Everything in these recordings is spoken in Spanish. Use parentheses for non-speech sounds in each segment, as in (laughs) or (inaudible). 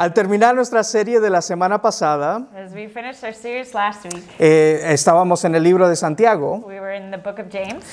Al terminar nuestra serie de la semana pasada, As we finished our series last week, eh, estábamos en el libro de Santiago. we were in the book of James.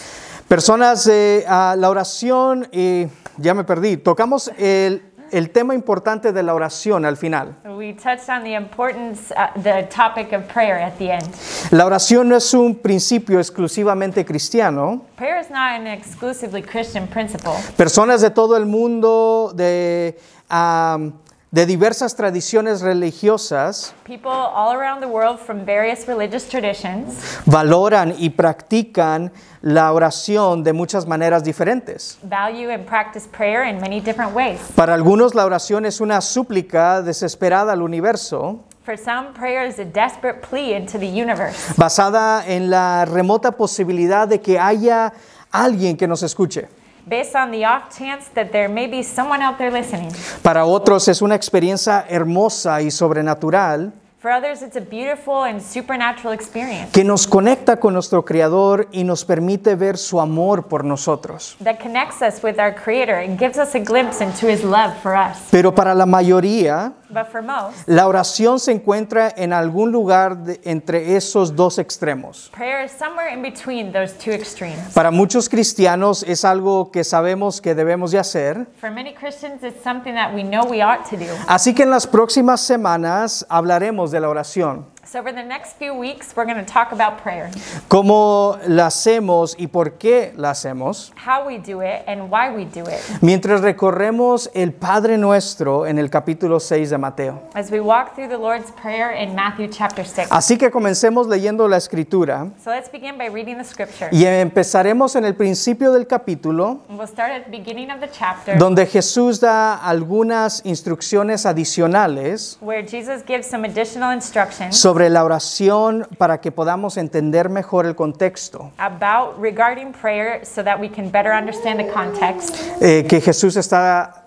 Personas, eh, a la oración, y ya me perdí, tocamos el, el tema importante de la oración al final. We touched on the importance, uh, the topic of prayer at the end. La oración no es un principio exclusivamente cristiano. Prayer is not an exclusively Christian principle. Personas de todo el mundo, de, am, de diversas tradiciones religiosas, People all around the world from various religious traditions valoran y practican la oración de muchas maneras diferentes. value and practice prayer in many different ways. Para algunos la oración es una súplica desesperada al universo, For some, prayer is a desperate plea into the universe, basada en la remota posibilidad de que haya alguien que nos escuche. Based on the off chance that there may be someone out there listening. Para otros es una experiencia hermosa y sobrenatural For others, it's a beautiful and supernatural experience que nos conecta con nuestro Creador y nos permite ver su amor por nosotros. that connects us with our Creator and gives us a glimpse into His love for us. Pero para la mayoría, But for most, la oración se encuentra en algún lugar de- entre esos dos extremos. prayer is somewhere in between those two extremes. Para muchos cristianos es algo que sabemos que debemos de hacer. For many Christians, it's something that we know we ought to do. Así que en las próximas semanas hablaremos de la oración, So, over the next few weeks, we're going to talk about prayer cómo la hacemos y por qué la hacemos, how we do it and why we do it mientras recorremos el Padre Nuestro en el capítulo 6 de Mateo. as we walk through the Lord's Prayer in Matthew chapter 6. Así que comencemos leyendo la escritura So, let's begin by reading the scripture. y empezaremos en el principio del capítulo we'll start at the beginning of the chapter donde Jesús da algunas instrucciones adicionales where Jesus gives some additional instructions sobre la oración para que podamos entender mejor el contexto about regarding prayer so that we can better understand the context eh, que Jesús está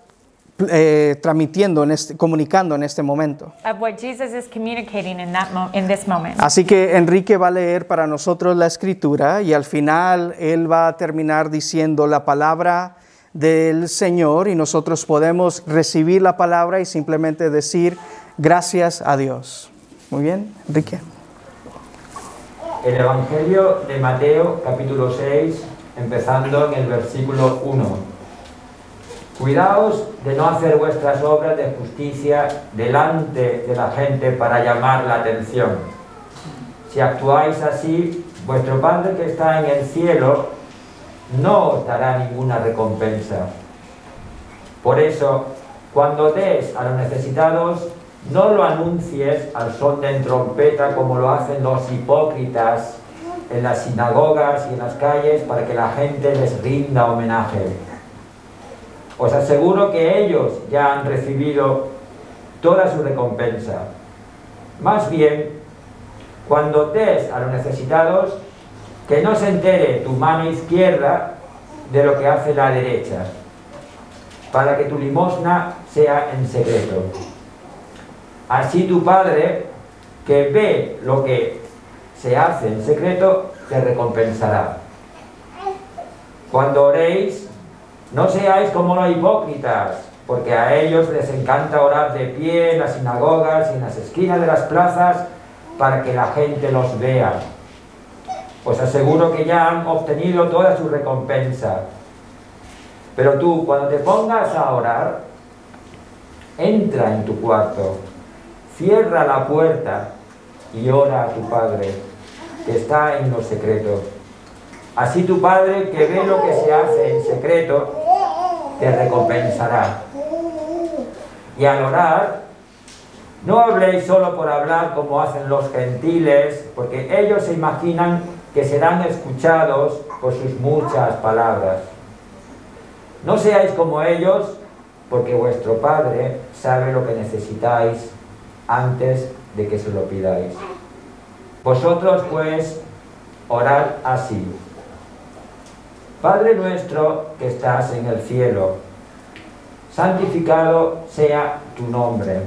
eh, transmitiendo, en este, comunicando en este momento. of what Jesus is communicating in that mo- in this moment. Así que Enrique va a leer para nosotros la escritura y al final él va a terminar diciendo la palabra del Señor y nosotros podemos recibir la palabra y simplemente decir gracias a Dios. Muy bien, Enrique. El Evangelio de Mateo capítulo 6, empezando en el versículo 1. Cuidaos de no hacer vuestras obras de justicia delante de la gente para llamar la atención. Si actuáis así, vuestro Padre que está en el cielo no os dará ninguna recompensa. Por eso, cuando des a los necesitados, no lo anuncies al son de trompeta como lo hacen los hipócritas en las sinagogas y en las calles para que la gente les rinda homenaje. Os aseguro que ellos ya han recibido toda su recompensa. Más bien, cuando des a los necesitados, que no se entere tu mano izquierda de lo que hace la derecha, para que tu limosna sea en secreto. Así tu Padre, que ve lo que se hace en secreto, te recompensará. Cuando oréis, no seáis como los hipócritas, porque a ellos les encanta orar de pie en las sinagogas y en las esquinas de las plazas para que la gente los vea. Os aseguro que ya han obtenido toda su recompensa. Pero tú, cuando te pongas a orar, entra en tu cuarto, cierra la puerta y ora a tu Padre, que está en lo secreto. Así tu Padre, que ve lo que se hace en secreto, te recompensará. Y al orar, no habléis solo por hablar como hacen los gentiles, porque ellos se imaginan que serán escuchados por sus muchas palabras. No seáis como ellos, porque vuestro Padre sabe lo que necesitáis antes de que se lo pidáis. Vosotros pues orad así. Padre nuestro que estás en el cielo, santificado sea tu nombre.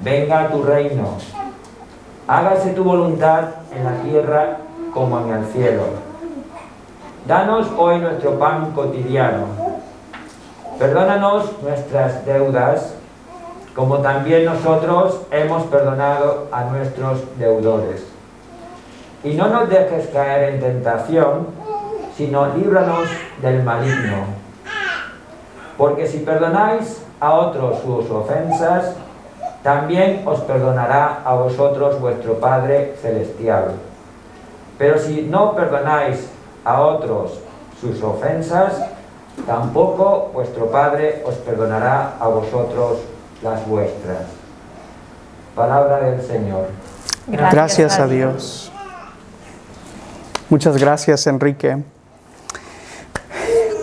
Venga tu reino. Hágase tu voluntad en la tierra como en el cielo. Danos hoy nuestro pan cotidiano. Perdónanos nuestras deudas, como también nosotros hemos perdonado a nuestros deudores. Y no nos dejes caer en tentación, sino líbranos del maligno. Porque si perdonáis a otros sus ofensas, también os perdonará a vosotros vuestro Padre Celestial. Pero si no perdonáis a otros sus ofensas, tampoco vuestro Padre os perdonará a vosotros las vuestras. Palabra del Señor. Gracias, a Dios. Muchas gracias, Enrique.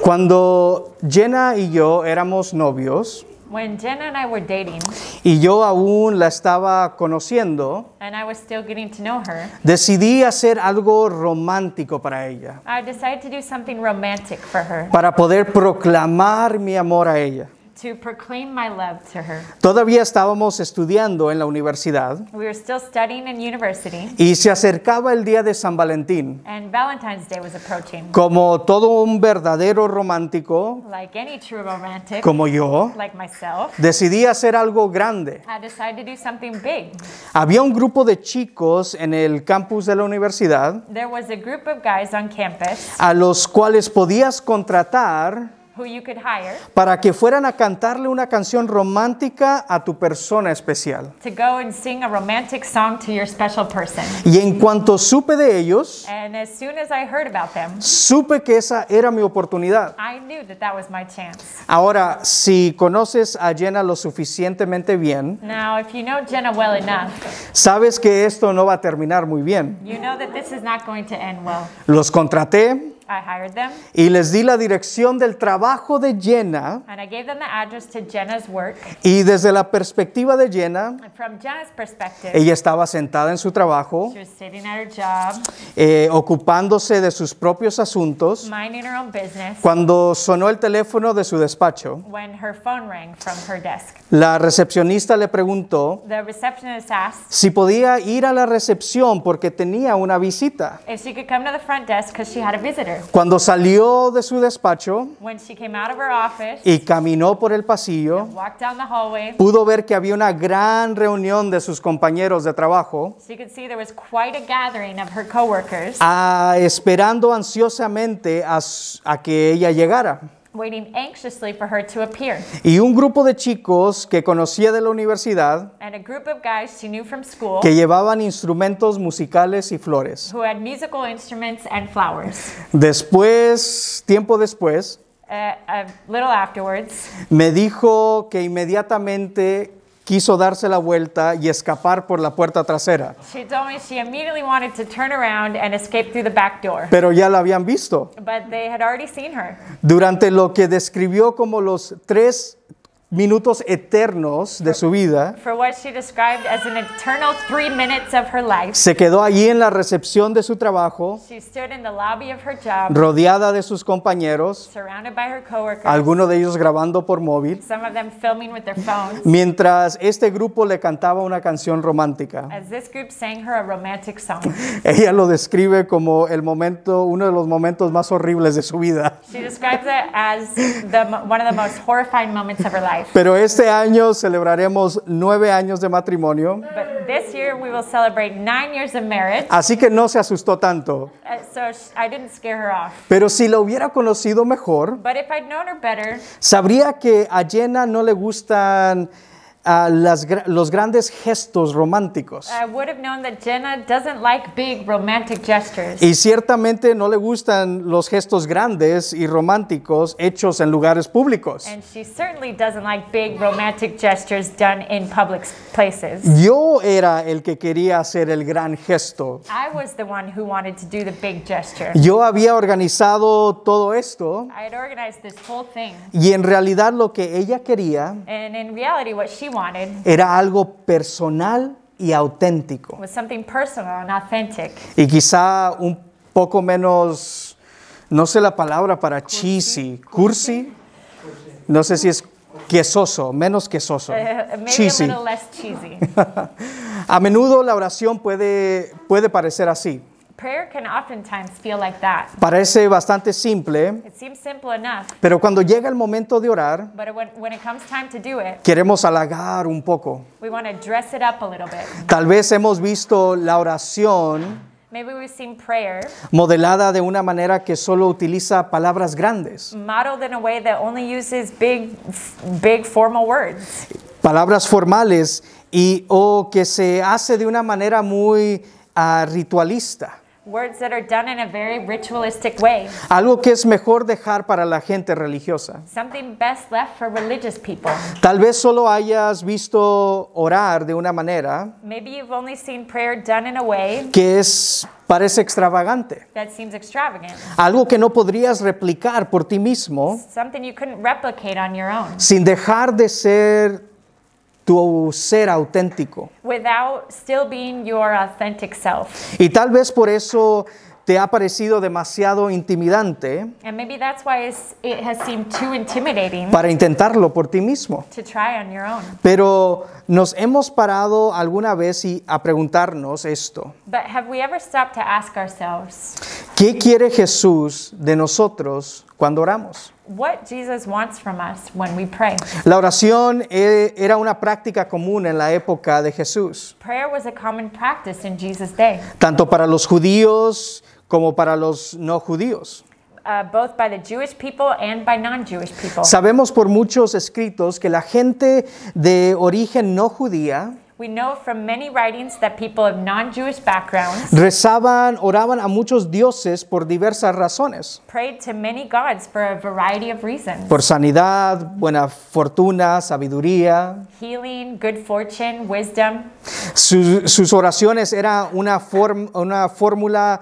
Cuando Jenna y yo éramos novios When Jenna and I were dating, y yo aún la estaba conociendo, and I was still getting to know her, decidí hacer algo romántico para ella, I decided to do something romantic for her, para poder proclamar mi amor a ella. To proclaim my love to her. Todavía estábamos estudiando en la universidad We were still studying in university, y se acercaba el día de San Valentín. and Valentine's Day was approaching. Como todo un verdadero romántico, Like any true romantic, como yo, like myself, decidí hacer algo grande. I decided to do something big. Había un grupo de chicos en el campus de la universidad There was a group of guys on campus a los cuales podías contratar who you could hire para que fueran a cantarle una canción romántica a tu persona especial. to go and sing a romantic song to your special person. Y en cuanto supe de ellos, And as soon as I heard about them, supe que esa era mi oportunidad. I knew that that was my chance. Ahora, si conoces a Jenna lo suficientemente bien, Now, if you know Jenna well enough, sabes que esto no va a terminar muy bien. you know that this is not going to end well. Los contraté I hired them y les di la dirección del trabajo de Jenna and I gave them the address to Jenna's work. y desde la perspectiva de Jenna, And from Jenna's perspective, ella estaba sentada en su trabajo, she was sitting at her job, eh, ocupándose de sus propios asuntos, minding her own business, cuando sonó el teléfono de su despacho. when her phone rang from her desk. La recepcionista le preguntó The receptionist asked si podía ir a la recepción porque tenía una visita. if she could come to the front desk because she had a visitor. Cuando salió de su despacho When she came out of her office, y caminó por el pasillo, walked down the hallway, pudo ver que había una gran reunión de sus compañeros de trabajo she could see there was quite a gathering of her coworkers esperando ansiosamente a, s- a que ella llegara. Waiting anxiously for her to appear. Y un grupo de chicos que conocía de la universidad And a group of guys she knew from school que llevaban instrumentos musicales y flores. who had musical instruments and flowers. Después, tiempo después, Uh, a little afterwards, me dijo que inmediatamente quiso darse la vuelta y escapar por la puerta trasera, she told me she immediately wanted to turn around and escape through the back door. pero ya la habían visto. But they had already seen her. Durante lo que describió como los tres minutos eternos de su vida, For what she described as an eternal three minutes of her life, se quedó allí en la recepción de su trabajo, she stood in the lobby of her job, rodeada de sus compañeros, surrounded by her coworkers, algunos de ellos grabando por móvil, some of them filming with their phones, mientras este grupo le cantaba una canción romántica. as this group sang her a romantic song. (laughs) Ella lo describe como el momento, uno de los momentos más horribles de su vida. Pero este año celebraremos nueve años de matrimonio, But this year we will celebrate nine years of marriage, así que no se asustó tanto. uh, so I didn't scare her off. Pero si la hubiera conocido mejor, But if I'd known her better, sabría que a Jenna no le gustan las gra- los grandes gestos románticos. I would have known that Jenna doesn't like big romantic gestures. Y ciertamente no le gustan los gestos grandes y románticos hechos en lugares públicos. And she certainly doesn't like big romantic gestures done in public places. Yo era el que quería hacer el gran gesto. I was the one who wanted to do the big gesture. Yo había organizado todo esto I had organized this whole thing. y en realidad lo que ella quería And in reality, what she wanted era algo personal y auténtico. was something personal and authentic. Y quizá un poco menos, no sé la palabra para cheesy, cursi. No sé si es quesoso, menos quesoso. Uh, maybe Cheesy. a little less cheesy. (laughs) A menudo la oración puede, puede parecer así. Prayer can oftentimes feel like that. Parece bastante simple, It seems simple enough, pero cuando llega el momento de orar, but when, when it comes time to do it, queremos halagar un poco. we want to dress it up a little bit. Tal vez hemos visto la oración Maybe we've seen prayer modelada de una manera que solo utiliza palabras grandes, modeled in a way that only uses big, big formal words, palabras formales y o que se hace de una manera muy ah, ritualista. Words that are done in a very ritualistic way, Algo que es mejor dejar para la gente religiosa. something best left for religious people. Tal vez solo hayas visto orar de una manera Maybe you've only seen prayer done in a way que es parece extravagante, that seems extravagant, algo que no podrías replicar por ti mismo something you couldn't replicate on your own, sin dejar de ser tu ser auténtico. without still being your authentic self. Y tal vez por eso te ha parecido demasiado intimidante And maybe that's why it has seemed too intimidating para intentarlo por ti mismo. to try on your own. Pero nos hemos parado alguna vez y a preguntarnos esto. But have we ever stopped to ask ourselves ¿Qué quiere Jesús de nosotros cuando oramos? What Jesus wants from us when we pray? La oración eh, era una práctica común en la época de Jesús, Prayer was a common practice in Jesus' day, tanto para los judíos como para los no judíos. both by the Jewish people and by non Jewish people. Sabemos por muchos escritos que la gente de origen no judía We know from many writings that people of non Jewish backgrounds rezaban, oraban a muchos dioses por diversas razones, prayed to many gods for a variety of reasons por sanidad, buena fortuna, sabiduría. healing, good fortune, wisdom. Sus, sus oraciones eran una, form- una fórmula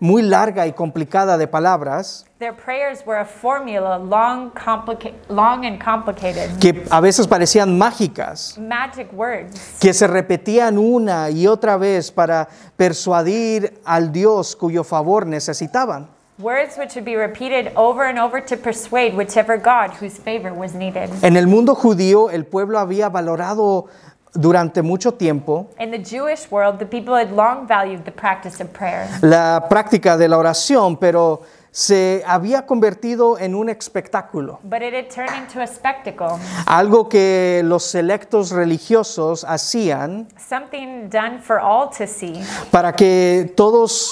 muy larga y complicada de palabras Their prayers were a formula, long, long and complicated, que a veces parecían mágicas, magic words que se repetían una y otra vez para persuadir al Dios cuyo favor necesitaban. Words which would be repeated over and over to persuade whichever God whose favor was needed. En el mundo judío, el pueblo había valorado durante mucho tiempo In the Jewish world, the people had long valued the practice of prayer, la práctica de la oración, pero se había convertido en un espectáculo, but it had turned into a spectacle, algo que los selectos religiosos hacían something done for all to see, para que todos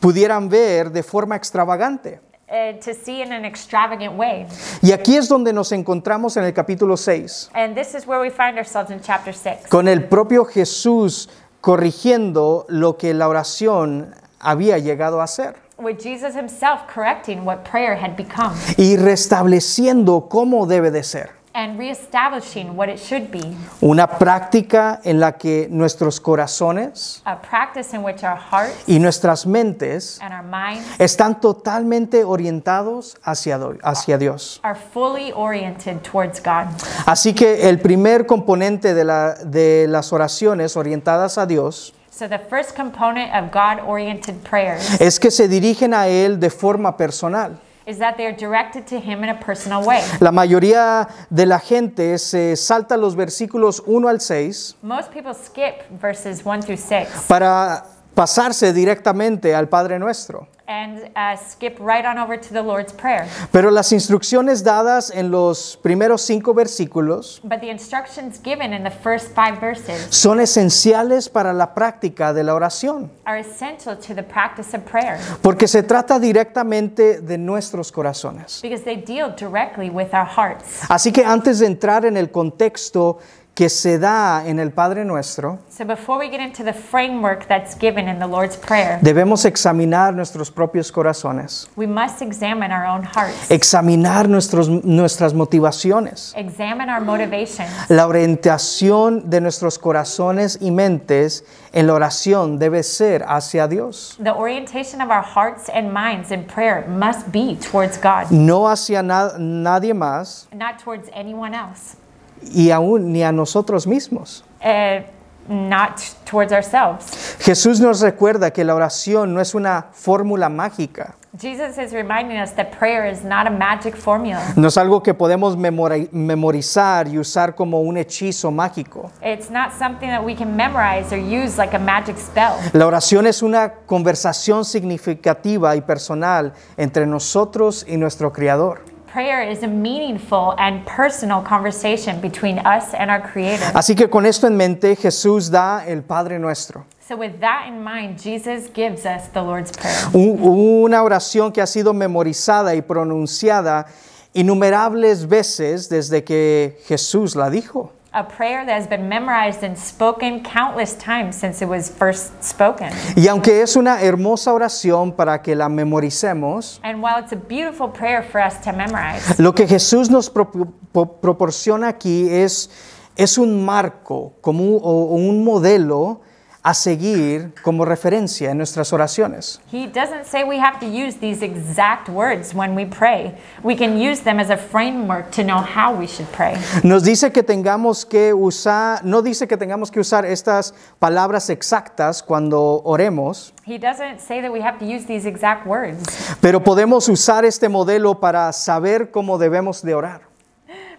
pudieran ver de forma extravagante. Uh, to see in an extravagant way. Y aquí es donde nos encontramos en el capítulo 6, And this is where we find ourselves in chapter 6, con el propio Jesús corrigiendo lo que la oración había llegado a ser with Jesus himself correcting what prayer had become y restableciendo cómo debe de ser. And reestablishing what it should be. Una práctica en la que nuestros corazones A practice in which our hearts y nuestras mentes and our minds están totalmente orientados hacia, do- hacia Dios. are fully oriented towards God. Así que el primer componente de, la- de las oraciones orientadas a Dios So, the first component of God oriented prayers es que se dirigen a Él de forma personal. Is that they are directed to Him in a personal way. La mayoría de la gente se salta los versículos 1 al 6 Most people skip verses 1 through 6 para pasarse directamente al Padre Nuestro. and uh, skip right on over to the Lord's Prayer. Pero las instrucciones dadas en los primeros cinco versículos But the instructions given in the first five verses son esenciales para la práctica de la oración, are essential to the practice of prayer porque se trata directamente de nuestros corazones. because they deal directly with our hearts. Así que antes de entrar en el contexto que se da en el Padre Nuestro, So, before we get into the framework that's given in the Lord's Prayer, debemos examinar nuestros propios corazones, we must examine our own hearts, examinar nuestros, nuestras motivaciones. examine our motivations. La orientación de nuestros corazones y mentes en la oración debe ser hacia Dios, The orientation of our hearts and minds in prayer must be towards God, no hacia na- nadie más. Not towards anyone else, y aún ni a nosotros mismos. uh, not towards ourselves. Jesús nos recuerda que la oración no es una fórmula mágica, Jesus is reminding us that prayer is not a magic formula. No es algo que podemos memori- memorizar y usar como un hechizo mágico. It's not something that we can memorize or use like a magic spell. La oración es una conversación significativa y personal entre nosotros y nuestro Creador. Prayer is a meaningful and personal conversation between us and our Creator. Así que con esto en mente, Jesús da el Padre Nuestro. So, with that in mind, Jesus gives us the Lord's Prayer. Un- una oración que ha sido memorizada y pronunciada innumerables veces desde que Jesús la dijo. A prayer that has been memorized and spoken countless times since it was first spoken. Y aunque es una hermosa oración para que la memoricemos, And while it's a beautiful prayer for us to memorize, lo que Jesús nos pro- pro- proporciona aquí es, es un marco como un, o un modelo a seguir como referencia en nuestras oraciones. he doesn't say we have to use these exact words when we pray. We can use them as a framework to know how we should pray. Nos dice que tengamos que usar, no dice que tengamos que usar estas palabras exactas cuando oremos, He doesn't say that we have to use these exact words, pero podemos usar este modelo para saber cómo debemos de orar.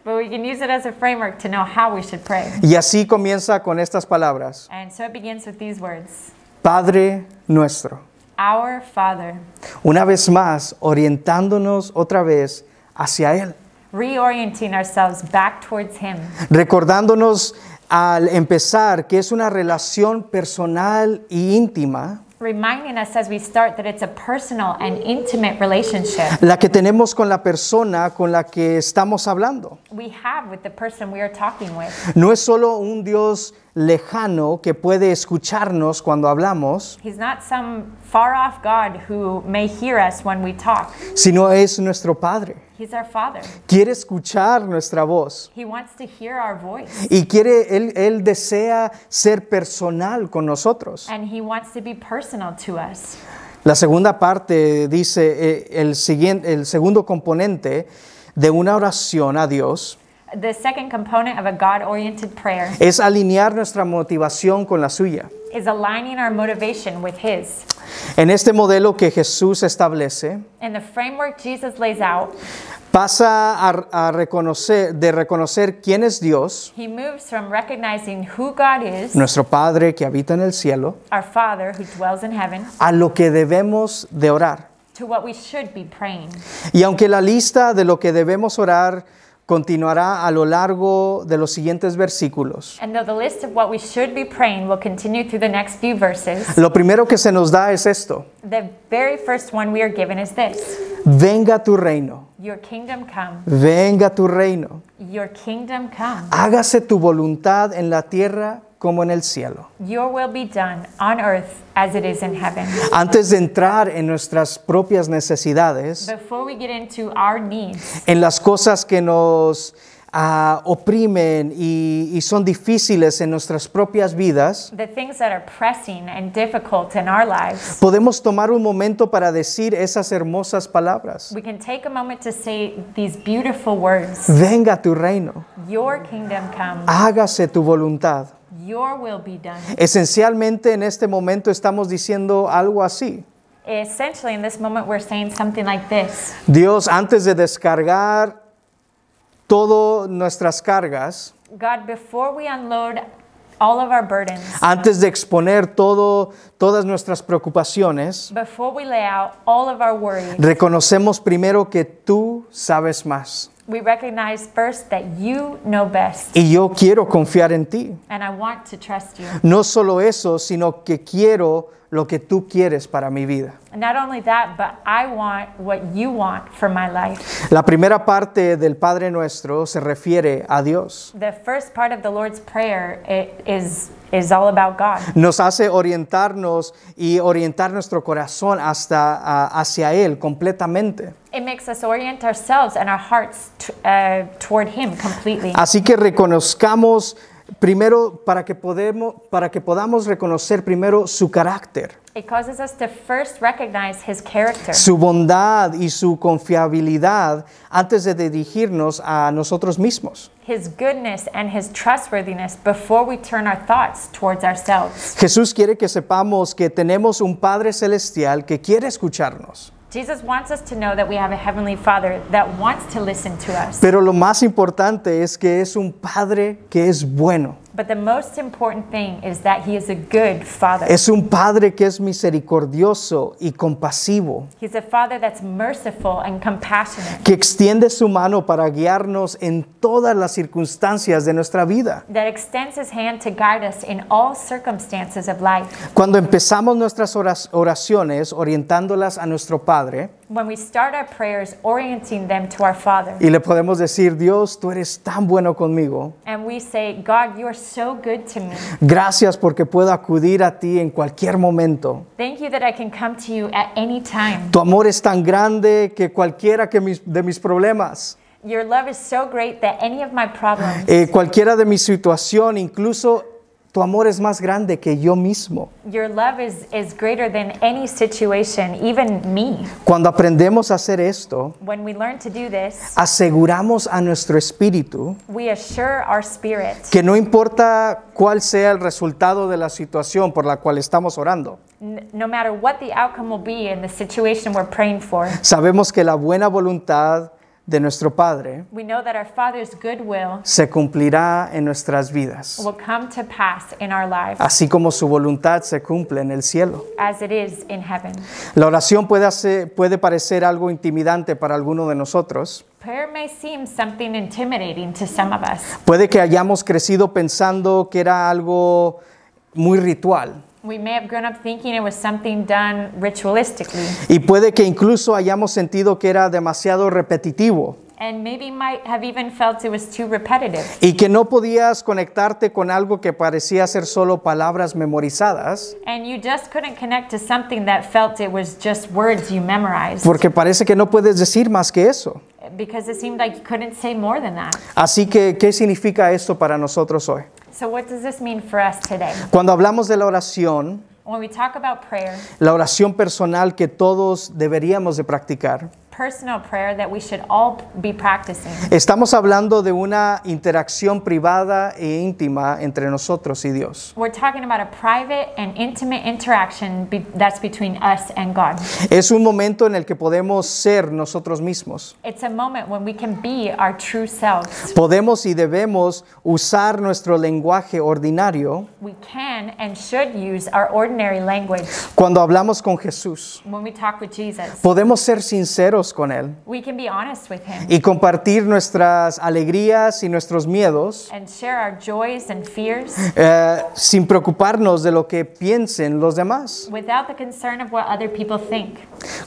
But we can use it as a framework to know how we should pray. Y así comienza con estas palabras. And so it begins with these words Padre nuestro. Our Father, Una vez más, orientándonos otra vez hacia Él, reorienting ourselves back towards Him, recordándonos al empezar que es una relación personal y íntima reminding us as we start that it's a personal and intimate relationship la que tenemos con la persona con la que estamos hablando. we have with the person we are talking with. No es solo un Dios lejano que puede escucharnos cuando hablamos, He's not some far off God who may hear us when we talk. sino es nuestro Padre. He's our Father. Quiere escuchar nuestra voz He wants to hear our voice. y quiere, él, él desea ser personal con nosotros. And He wants to be personal to us. La segunda parte dice eh, el, siguiente, el segundo componente de una oración a Dios The second component of a God oriented prayer es alinear nuestra motivación con la suya. is aligning our motivation with His. En este modelo que Jesús establece, In the framework Jesus lays out, pasa a, a reconocer, de reconocer quién es Dios, He moves from recognizing who God is, nuestro Padre que habita en el cielo, our Father who dwells in heaven, a lo que debemos de orar. to what we should be praying. Y aunque la lista de lo que debemos orar continuará a lo largo de los siguientes versículos, And the list of what we should be praying will continue through the next few verses, lo primero que se nos da es esto. the very first one we are given is this Venga tu reino, Your kingdom come, venga tu reino. your kingdom come. Hágase tu voluntad en la tierra como en el cielo. Your will be done on earth as it is in heaven. Antes de entrar en nuestras propias necesidades, Before we get into our needs, en las cosas que nos ah, oprimen y, y son difíciles en nuestras propias vidas, the things that are pressing and difficult in our lives, podemos tomar un momento para decir esas hermosas palabras. we can take a moment to say these beautiful words Venga tu reino, Your kingdom come, hágase tu voluntad. Your will be done. Esencialmente en este momento estamos diciendo algo así. Essentially, in this moment, we're saying something like this Dios, antes de descargar todas nuestras cargas, God, before we unload all of our burdens, antes de exponer todo, todas nuestras preocupaciones, before we lay out all of our worries, reconocemos primero que tú sabes más. We recognize first that you know best. Y yo quiero confiar en ti. And I want to trust you. No solo eso, sino que quiero lo que tú quieres para mi vida. And not only that, but I want what you want for my life. La primera parte del Padre Nuestro se refiere a Dios. The first part of the Lord's Prayer i- is, is all about God. Nos hace orientarnos y orientar nuestro corazón hasta ah, hacia Él completamente. It makes us orient ourselves and our hearts t- uh, toward Him completely. Así que reconozcamos primero para que podemos para que podamos reconocer primero su carácter, It causes us to first recognize His character, su bondad y su confiabilidad antes de dirigirnos a nosotros mismos. His goodness, and His trustworthiness before we turn our thoughts towards ourselves. Jesús quiere que sepamos que tenemos un Padre celestial que quiere escucharnos. Jesus wants us to know that we have a heavenly Father that wants to listen to us. Pero lo más importante es que es un Padre que es bueno. But the most important thing is that He is a good Father. Es un Padre que es misericordioso y compasivo, He's a Father that's merciful and compassionate, que extiende su mano para guiarnos en todas las circunstancias de nuestra vida. that extends His hand to guide us in all circumstances of life. Cuando empezamos nuestras oraciones orientándolas a nuestro Padre When we start our prayers orienting them to our Father, y le podemos decir, Dios, tú eres tan bueno conmigo. and we say, God, you are so good to me. Gracias porque puedo acudir a ti en cualquier momento. Thank you that I can come to you at any time. Tu amor es tan grande que cualquiera que mis- de mis problemas, Your love is so great that any of my problems, eh, cualquiera de mi situación, incluso tu amor es más grande que yo mismo. your love is, is greater than any situation, even me. Cuando aprendemos a hacer esto, When we learn to do this, aseguramos a nuestro espíritu we assure our spirit que no importa cuál sea el resultado de la situación por la cual estamos orando, no matter what the outcome will be in the situation we're praying for, sabemos que la buena voluntad de nuestro Padre we know that our Father's good will se cumplirá en nuestras vidas, will come to pass in our lives así como su voluntad se cumple en el cielo. as it is in heaven. La oración puede, hacer- puede parecer algo intimidante para alguno de nosotros. Prayer may seem something intimidating to some of us. Puede que hayamos crecido pensando que era algo muy ritual. We may have grown up thinking it was something done ritualistically, Y puede que incluso hayamos sentido que era demasiado repetitivo. And maybe might have even felt it was too repetitive, y que no podías conectarte con algo que parecía ser solo palabras memorizadas, and you just couldn't connect to something that felt it was just words you memorized. Porque parece que no puedes decir más que eso. Because it seemed like you couldn't say more than that. Así que, ¿qué significa esto para nosotros hoy? So, what does this mean for us today? Cuando hablamos de la oración, When we talk about prayer, la oración personal que todos deberíamos de practicar, personal prayer that we should all be practicing, estamos hablando de una interacción privada e íntima entre nosotros y Dios. we're talking about a private and intimate interaction be- that's between us and God. Es un momento en el que podemos ser nosotros mismos. It's a moment when we can be our true selves. Podemos y debemos usar nuestro lenguaje ordinario We can and should use our ordinary language cuando hablamos con Jesús. when we talk with Jesus. Podemos ser sinceros con Él We can be honest with Him y compartir nuestras alegrías y nuestros miedos and share our joys and fears eh, sin preocuparnos de lo que piensen los demás. without the concern of what other people think.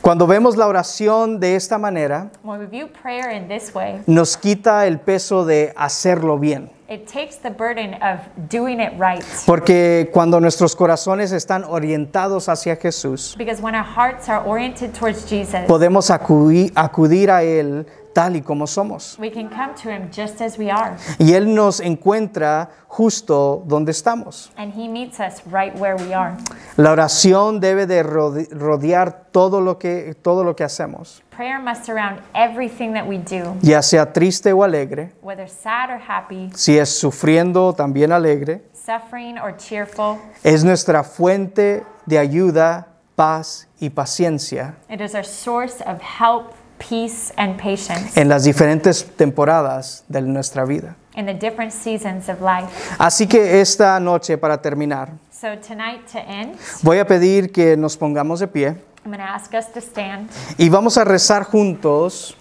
Cuando vemos la oración de esta manera, When we view prayer in this way, nos quita el peso de hacerlo bien. It takes the burden of doing it right. Porque cuando nuestros corazones están orientados hacia Jesús, Because when our hearts are oriented towards Jesus, podemos acudi- acudir a Él tal y como somos. we can come to Him just as we are. Y Él nos encuentra justo donde estamos. And He meets us right where we are. La oración debe de rode- rodear todo lo que, todo lo que hacemos, Prayer must surround everything that we do, ya sea triste o alegre, whether sad or happy, si es sufriendo o también alegre. suffering or cheerful. Es nuestra fuente de ayuda, paz y paciencia It is our source of help, peace, and patience en las diferentes temporadas de nuestra vida. in the different seasons of life. Así que esta noche, para terminar, So, tonight, to end, voy a pedir que nos pongamos de pie I'm going to ask us to stand y vamos a rezar juntos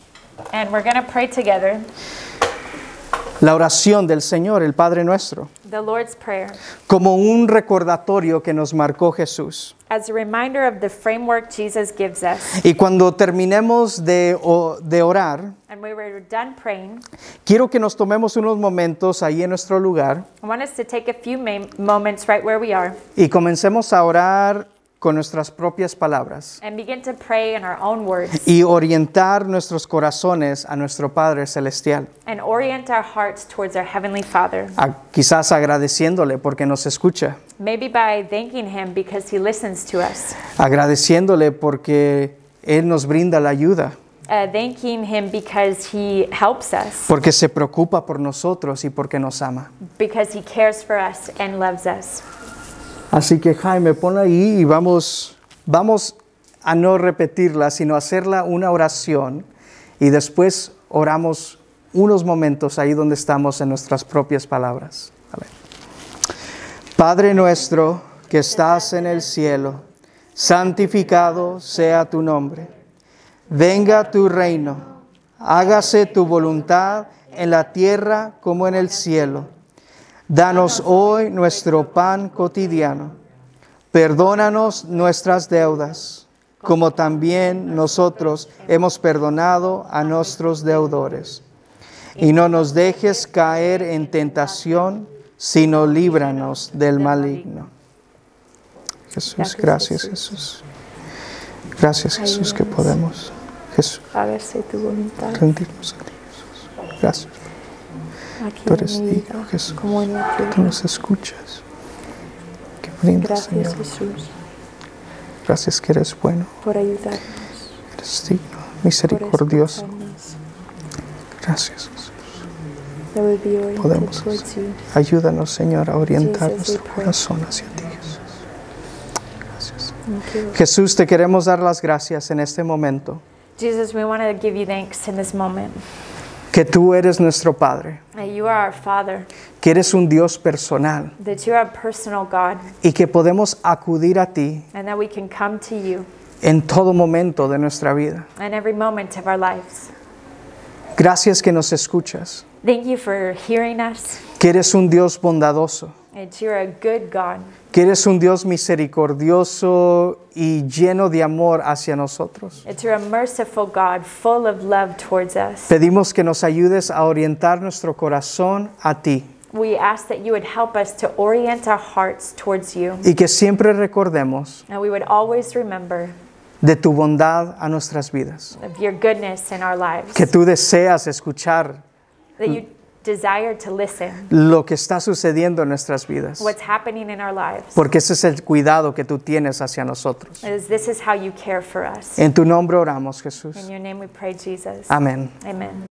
and we're going to pray together la oración del Señor, el Padre nuestro, the Lord's Prayer como un recordatorio que nos marcó Jesús. as a reminder of the framework Jesus gives us. Y cuando terminemos de, de orar, And when we're done praying, quiero que nos tomemos unos momentos ahí en nuestro lugar I want us to take a few moments right where we are y comencemos a orar con nuestras propias palabras and begin to pray in our own words y orientar nuestros corazones a nuestro Padre Celestial. and orient our hearts towards our Heavenly Father. A- quizás agradeciéndole porque nos escucha, Maybe by thanking Him because He listens to us, agradeciéndole porque Él nos brinda la ayuda, uh, thanking Him because He helps us, porque se preocupa por nosotros y porque nos ama. because He cares for us and loves us. Así que Jaime, pon ahí y vamos, vamos a no repetirla, sino hacerla una oración y después oramos unos momentos ahí donde estamos en nuestras propias palabras. Padre nuestro que estás en el cielo, santificado sea tu nombre. Venga tu reino, hágase tu voluntad en la tierra como en el cielo. Danos hoy nuestro pan cotidiano. Perdónanos nuestras deudas, como también nosotros hemos perdonado a nuestros deudores. Y no nos dejes caer en tentación, sino líbranos del maligno. Jesús, gracias Jesús. Gracias Jesús que podemos, Jesús, Hágase tu voluntad rendirnos a ti, Jesús. Gracias. Aquí Tú eres digno, Jesús. como en la Tú tuya. nos escuchas. Que brindas, Gracias Señor. Jesús Gracias que eres bueno, por ayudarnos, eres digno, misericordioso. Gracias Jesús. Podemos you. Ayúdanos, Señor, a orientar nuestro corazón hacia ti, Jesús. Gracias. Thank you. Jesús, te queremos dar las gracias en este momento, Jesus, we want to give you thanks in this moment. Que tú eres nuestro Padre, That you are our Father, que eres un Dios personal that you are a personal God, y que podemos acudir a ti and that we can come to you en todo momento de nuestra vida. in every moment of our lives. Gracias que nos escuchas, Thank you for hearing us, que eres un Dios bondadoso, and you're a good God, que eres un Dios misericordioso y lleno de amor hacia nosotros. that you're a merciful God, full of love towards us. Pedimos que nos ayudes a orientar nuestro corazón a ti. We ask that you would help us to orient our hearts towards you, y que siempre recordemos and we would always remember de tu bondad a nuestras vidas, of your goodness in our lives, que tú deseas escuchar that you desire to listen lo que está sucediendo en nuestras vidas, what's happening in our lives. porque ese es el cuidado que tú tienes hacia nosotros. As this is how you care for us. En tu nombre oramos, Jesús. In your name we pray, Jesus. Amén. Amen.